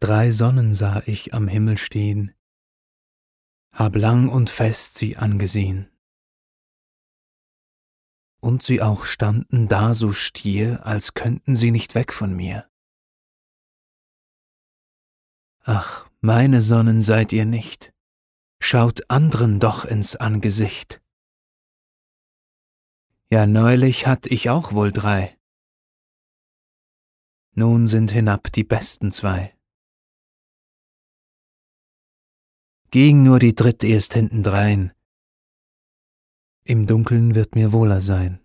Drei Sonnen sah ich am Himmel stehen, hab lang und fest sie angesehen. Und sie auch standen da so stier, als könnten sie nicht weg von mir. Ach, meine Sonnen seid ihr nicht, schaut andren doch ins Angesicht. Ja, neulich hatt ich auch wohl drei. Nun sind hinab die besten zwei. Ging nur die dritt erst hintendrein. Im Dunkeln wird mir wohler sein.